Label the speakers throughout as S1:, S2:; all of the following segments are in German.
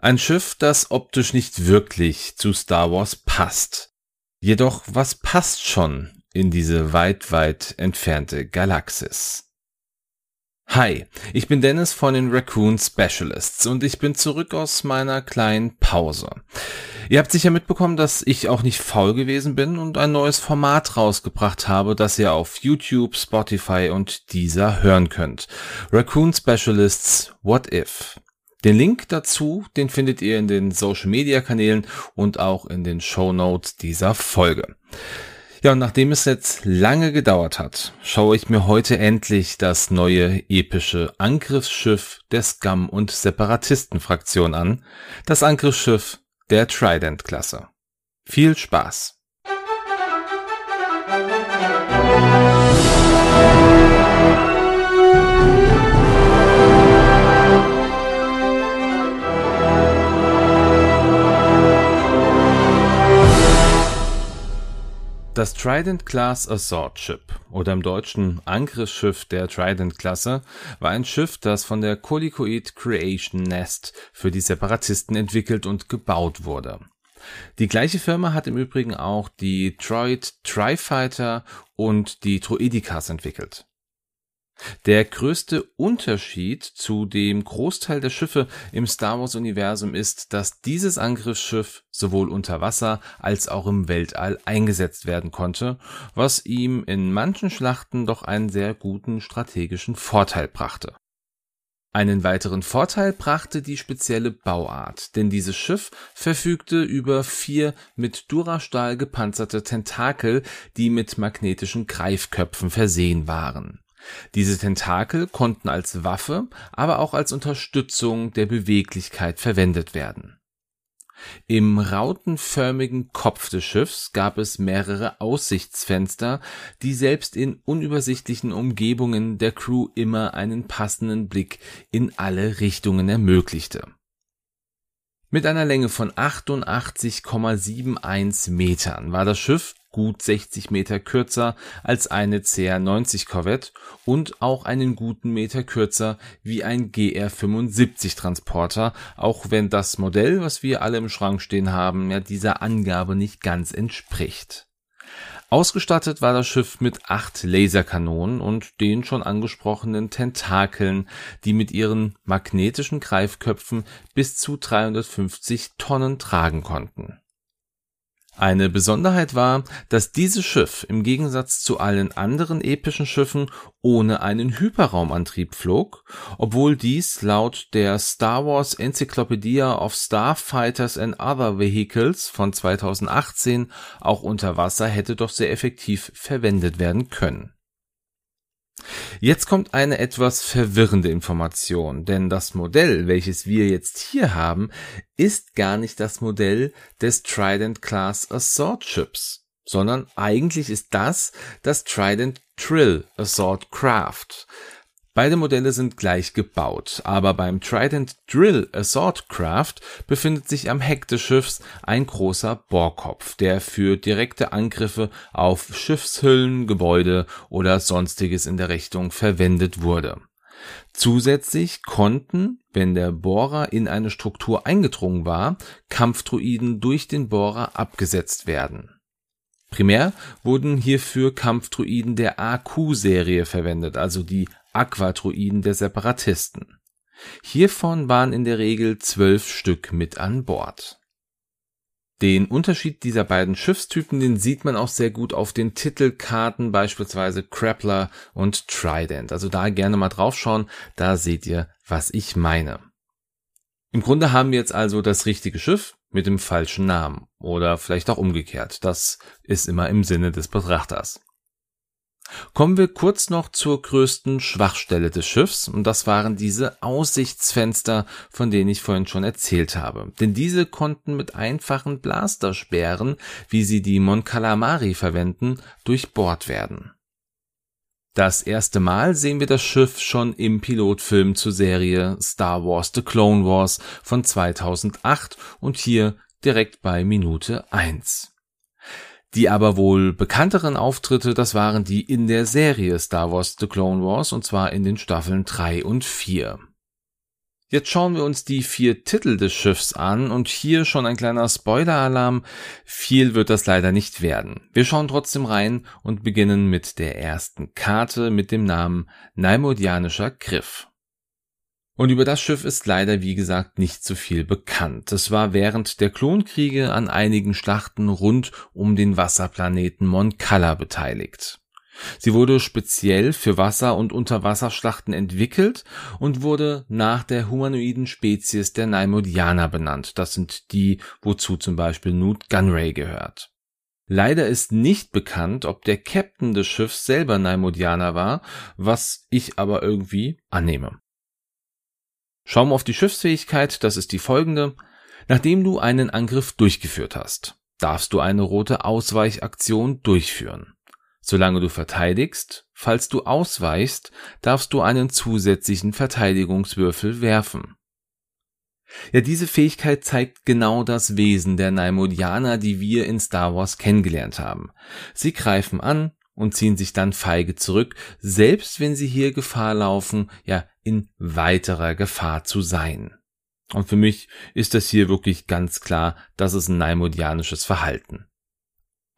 S1: Ein Schiff, das optisch nicht wirklich zu Star Wars passt. Jedoch, was passt schon in diese weit, weit entfernte Galaxis? Hi, ich bin Dennis von den Raccoon Specialists und ich bin zurück aus meiner kleinen Pause. Ihr habt sicher mitbekommen, dass ich auch nicht faul gewesen bin und ein neues Format rausgebracht habe, das ihr auf YouTube, Spotify und dieser hören könnt. Raccoon Specialists What If. Den Link dazu, den findet ihr in den Social Media Kanälen und auch in den Show Notes dieser Folge. Ja, und nachdem es jetzt lange gedauert hat, schaue ich mir heute endlich das neue epische Angriffsschiff der Scum- und Separatistenfraktion an, das Angriffsschiff der Trident-Klasse. Viel Spaß! Das Trident Class Assault Ship oder im Deutschen Angriffsschiff der Trident Klasse war ein Schiff, das von der Colicoid Creation Nest für die Separatisten entwickelt und gebaut wurde. Die gleiche Firma hat im Übrigen auch die Droid Tri-Fighter und die Droidikas entwickelt. Der größte Unterschied zu dem Großteil der Schiffe im Star Wars Universum ist, dass dieses Angriffsschiff sowohl unter Wasser als auch im Weltall eingesetzt werden konnte, was ihm in manchen Schlachten doch einen sehr guten strategischen Vorteil brachte. Einen weiteren Vorteil brachte die spezielle Bauart, denn dieses Schiff verfügte über vier mit Durastahl gepanzerte Tentakel, die mit magnetischen Greifköpfen versehen waren. Diese Tentakel konnten als Waffe, aber auch als Unterstützung der Beweglichkeit verwendet werden. Im rautenförmigen Kopf des Schiffs gab es mehrere Aussichtsfenster, die selbst in unübersichtlichen Umgebungen der Crew immer einen passenden Blick in alle Richtungen ermöglichte. Mit einer Länge von 88,71 Metern war das Schiff gut 60 Meter kürzer als eine CR90 Corvette und auch einen guten Meter kürzer wie ein GR75 Transporter, auch wenn das Modell, was wir alle im Schrank stehen haben, ja dieser Angabe nicht ganz entspricht. Ausgestattet war das Schiff mit acht Laserkanonen und den schon angesprochenen Tentakeln, die mit ihren magnetischen Greifköpfen bis zu 350 Tonnen tragen konnten eine Besonderheit war, dass dieses Schiff im Gegensatz zu allen anderen epischen Schiffen ohne einen Hyperraumantrieb flog, obwohl dies laut der Star Wars Encyclopedia of Starfighters and Other Vehicles von 2018 auch unter Wasser hätte doch sehr effektiv verwendet werden können Jetzt kommt eine etwas verwirrende Information, denn das Modell, welches wir jetzt hier haben, ist gar nicht das Modell des Trident Class Assault Ships, sondern eigentlich ist das das Trident Trill Assault Craft. Beide Modelle sind gleich gebaut, aber beim Trident Drill Assault Craft befindet sich am Heck des Schiffs ein großer Bohrkopf, der für direkte Angriffe auf Schiffshüllen, Gebäude oder sonstiges in der Richtung verwendet wurde. Zusätzlich konnten, wenn der Bohrer in eine Struktur eingedrungen war, Kampfdruiden durch den Bohrer abgesetzt werden. Primär wurden hierfür Kampfdruiden der AQ-Serie verwendet, also die Aquadruiden der Separatisten. Hiervon waren in der Regel zwölf Stück mit an Bord. Den Unterschied dieser beiden Schiffstypen, den sieht man auch sehr gut auf den Titelkarten, beispielsweise Krappler und Trident. Also da gerne mal draufschauen, da seht ihr, was ich meine. Im Grunde haben wir jetzt also das richtige Schiff mit dem falschen Namen oder vielleicht auch umgekehrt. Das ist immer im Sinne des Betrachters. Kommen wir kurz noch zur größten Schwachstelle des Schiffs, und das waren diese Aussichtsfenster, von denen ich vorhin schon erzählt habe. Denn diese konnten mit einfachen Blastersperren, wie sie die Mon Calamari verwenden, durchbohrt werden. Das erste Mal sehen wir das Schiff schon im Pilotfilm zur Serie Star Wars The Clone Wars von 2008 und hier direkt bei Minute 1. Die aber wohl bekannteren Auftritte, das waren die in der Serie Star Wars The Clone Wars und zwar in den Staffeln 3 und 4. Jetzt schauen wir uns die vier Titel des Schiffs an und hier schon ein kleiner Spoiler-Alarm. Viel wird das leider nicht werden. Wir schauen trotzdem rein und beginnen mit der ersten Karte mit dem Namen Naimodianischer Griff. Und über das Schiff ist leider, wie gesagt, nicht so viel bekannt. Es war während der Klonkriege an einigen Schlachten rund um den Wasserplaneten Moncala beteiligt. Sie wurde speziell für Wasser- und Unterwasserschlachten entwickelt und wurde nach der humanoiden Spezies der Naimodianer benannt. Das sind die, wozu zum Beispiel Newt Gunray gehört. Leider ist nicht bekannt, ob der Captain des Schiffs selber Naimodianer war, was ich aber irgendwie annehme. Schauen wir auf die Schiffsfähigkeit, das ist die folgende. Nachdem du einen Angriff durchgeführt hast, darfst du eine rote Ausweichaktion durchführen. Solange du verteidigst, falls du ausweichst, darfst du einen zusätzlichen Verteidigungswürfel werfen. Ja, diese Fähigkeit zeigt genau das Wesen der Naimodianer, die wir in Star Wars kennengelernt haben. Sie greifen an und ziehen sich dann feige zurück, selbst wenn sie hier Gefahr laufen, ja, in weiterer Gefahr zu sein. Und für mich ist das hier wirklich ganz klar, das ist ein naimodianisches Verhalten.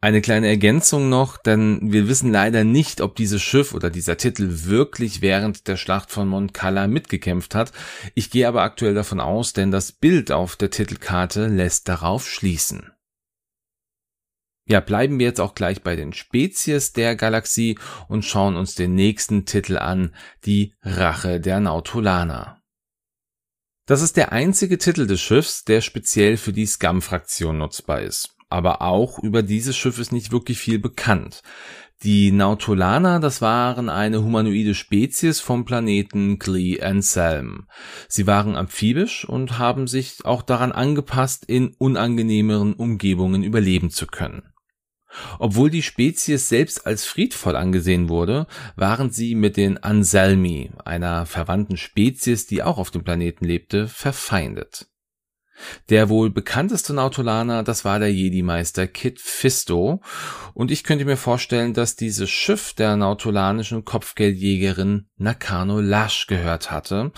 S1: Eine kleine Ergänzung noch, denn wir wissen leider nicht, ob dieses Schiff oder dieser Titel wirklich während der Schlacht von Moncala mitgekämpft hat. Ich gehe aber aktuell davon aus, denn das Bild auf der Titelkarte lässt darauf schließen. Ja, bleiben wir jetzt auch gleich bei den Spezies der Galaxie und schauen uns den nächsten Titel an, die Rache der Nautolaner. Das ist der einzige Titel des Schiffs, der speziell für die Scum-Fraktion nutzbar ist aber auch über dieses Schiff ist nicht wirklich viel bekannt. Die Nautolaner, das waren eine humanoide Spezies vom Planeten Glee Anselm. Sie waren amphibisch und haben sich auch daran angepasst, in unangenehmeren Umgebungen überleben zu können. Obwohl die Spezies selbst als friedvoll angesehen wurde, waren sie mit den Anselmi, einer verwandten Spezies, die auch auf dem Planeten lebte, verfeindet. Der wohl bekannteste Nautolaner, das war der Jedi-Meister Kit Fisto. Und ich könnte mir vorstellen, dass dieses Schiff der nautolanischen Kopfgeldjägerin Nakano Lash gehört hatte.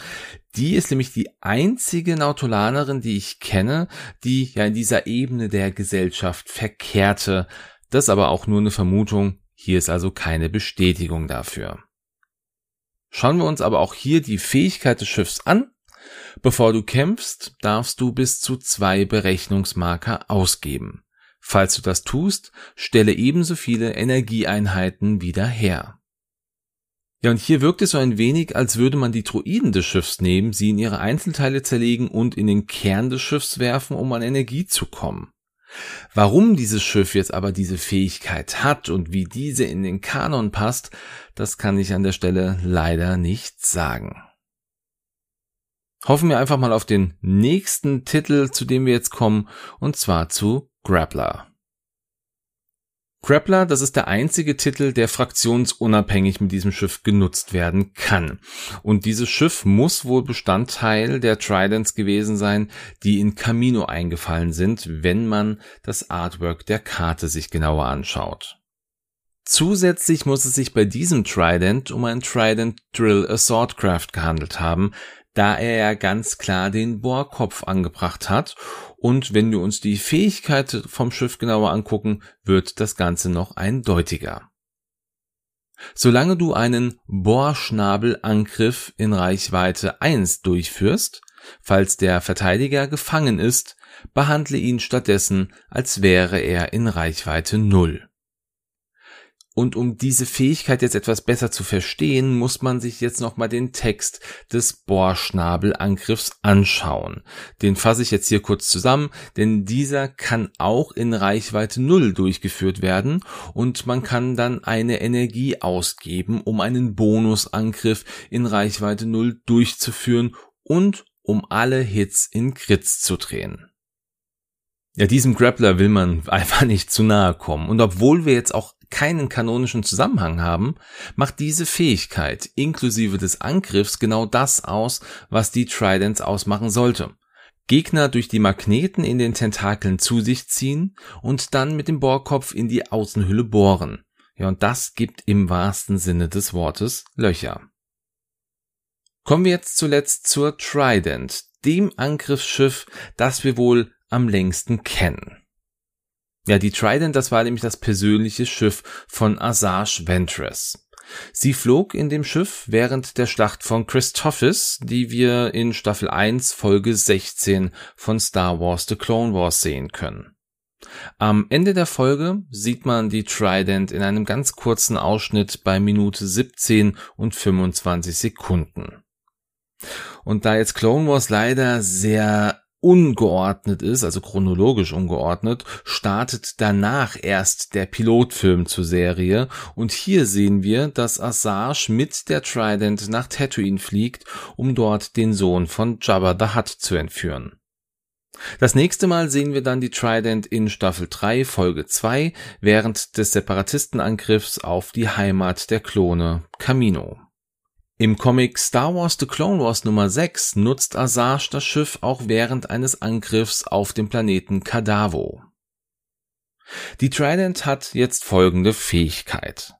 S1: Die ist nämlich die einzige Nautolanerin, die ich kenne, die ja in dieser Ebene der Gesellschaft verkehrte. Das aber auch nur eine Vermutung. Hier ist also keine Bestätigung dafür. Schauen wir uns aber auch hier die Fähigkeit des Schiffs an Bevor du kämpfst, darfst du bis zu zwei Berechnungsmarker ausgeben. Falls du das tust, stelle ebenso viele Energieeinheiten wieder her. Ja, und hier wirkt es so ein wenig, als würde man die Druiden des Schiffs nehmen, sie in ihre Einzelteile zerlegen und in den Kern des Schiffs werfen, um an Energie zu kommen. Warum dieses Schiff jetzt aber diese Fähigkeit hat und wie diese in den Kanon passt, das kann ich an der Stelle leider nicht sagen. Hoffen wir einfach mal auf den nächsten Titel, zu dem wir jetzt kommen, und zwar zu Grappler. Grappler, das ist der einzige Titel, der fraktionsunabhängig mit diesem Schiff genutzt werden kann. Und dieses Schiff muss wohl Bestandteil der Tridents gewesen sein, die in Camino eingefallen sind, wenn man das Artwork der Karte sich genauer anschaut. Zusätzlich muss es sich bei diesem Trident um ein Trident Drill Assault Craft gehandelt haben, da er ja ganz klar den Bohrkopf angebracht hat. Und wenn wir uns die Fähigkeit vom Schiff genauer angucken, wird das Ganze noch eindeutiger. Solange du einen Bohrschnabelangriff in Reichweite 1 durchführst, falls der Verteidiger gefangen ist, behandle ihn stattdessen, als wäre er in Reichweite 0. Und um diese Fähigkeit jetzt etwas besser zu verstehen, muss man sich jetzt nochmal den Text des Bohrschnabelangriffs anschauen. Den fasse ich jetzt hier kurz zusammen, denn dieser kann auch in Reichweite 0 durchgeführt werden und man kann dann eine Energie ausgeben, um einen Bonusangriff in Reichweite 0 durchzuführen und um alle Hits in Crits zu drehen. Ja, diesem Grappler will man einfach nicht zu nahe kommen. Und obwohl wir jetzt auch keinen kanonischen Zusammenhang haben, macht diese Fähigkeit inklusive des Angriffs genau das aus, was die Tridents ausmachen sollte. Gegner durch die Magneten in den Tentakeln zu sich ziehen und dann mit dem Bohrkopf in die Außenhülle bohren. Ja, und das gibt im wahrsten Sinne des Wortes Löcher. Kommen wir jetzt zuletzt zur Trident, dem Angriffsschiff, das wir wohl am längsten kennen. Ja, die Trident, das war nämlich das persönliche Schiff von Asajj Ventress. Sie flog in dem Schiff während der Schlacht von Christophis, die wir in Staffel 1 Folge 16 von Star Wars The Clone Wars sehen können. Am Ende der Folge sieht man die Trident in einem ganz kurzen Ausschnitt bei Minute 17 und 25 Sekunden. Und da jetzt Clone Wars leider sehr ungeordnet ist, also chronologisch ungeordnet, startet danach erst der Pilotfilm zur Serie und hier sehen wir, dass Asajj mit der Trident nach Tatooine fliegt, um dort den Sohn von Jabba the Hutt zu entführen. Das nächste Mal sehen wir dann die Trident in Staffel 3, Folge 2, während des Separatistenangriffs auf die Heimat der Klone Camino. Im Comic Star Wars The Clone Wars Nummer 6 nutzt Asajj das Schiff auch während eines Angriffs auf den Planeten Kadavo. Die Trident hat jetzt folgende Fähigkeit.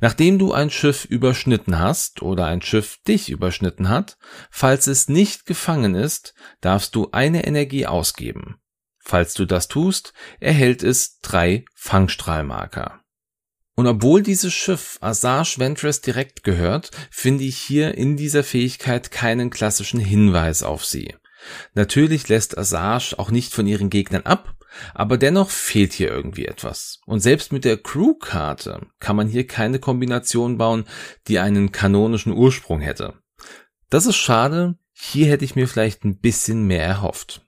S1: Nachdem du ein Schiff überschnitten hast oder ein Schiff dich überschnitten hat, falls es nicht gefangen ist, darfst du eine Energie ausgeben. Falls du das tust, erhält es drei Fangstrahlmarker. Und obwohl dieses Schiff Asajj Ventress direkt gehört, finde ich hier in dieser Fähigkeit keinen klassischen Hinweis auf sie. Natürlich lässt Asajj auch nicht von ihren Gegnern ab, aber dennoch fehlt hier irgendwie etwas. Und selbst mit der Crew-Karte kann man hier keine Kombination bauen, die einen kanonischen Ursprung hätte. Das ist schade, hier hätte ich mir vielleicht ein bisschen mehr erhofft.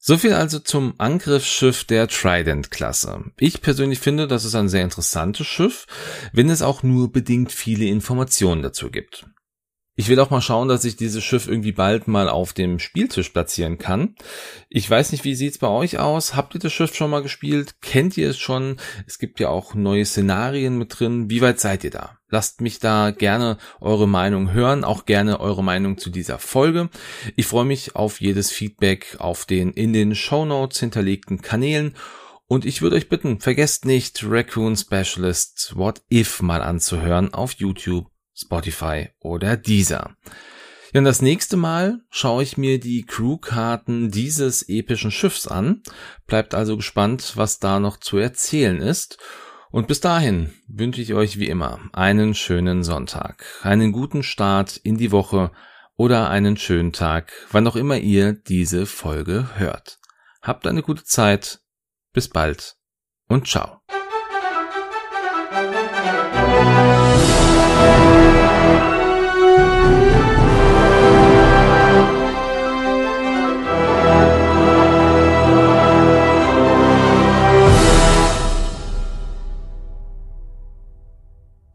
S1: So viel also zum Angriffsschiff der Trident-Klasse. Ich persönlich finde, das ist ein sehr interessantes Schiff, wenn es auch nur bedingt viele Informationen dazu gibt. Ich will auch mal schauen, dass ich dieses Schiff irgendwie bald mal auf dem Spieltisch platzieren kann. Ich weiß nicht, wie sieht's bei euch aus? Habt ihr das Schiff schon mal gespielt? Kennt ihr es schon? Es gibt ja auch neue Szenarien mit drin. Wie weit seid ihr da? Lasst mich da gerne eure Meinung hören, auch gerne eure Meinung zu dieser Folge. Ich freue mich auf jedes Feedback auf den in den Show Notes hinterlegten Kanälen. Und ich würde euch bitten, vergesst nicht Raccoon Specialist What If mal anzuhören auf YouTube Spotify oder Deezer. Ja, und das nächste Mal schaue ich mir die Crewkarten dieses epischen Schiffs an. Bleibt also gespannt, was da noch zu erzählen ist. Und bis dahin wünsche ich euch wie immer einen schönen Sonntag, einen guten Start in die Woche oder einen schönen Tag, wann auch immer ihr diese Folge hört. Habt eine gute Zeit. Bis bald und ciao.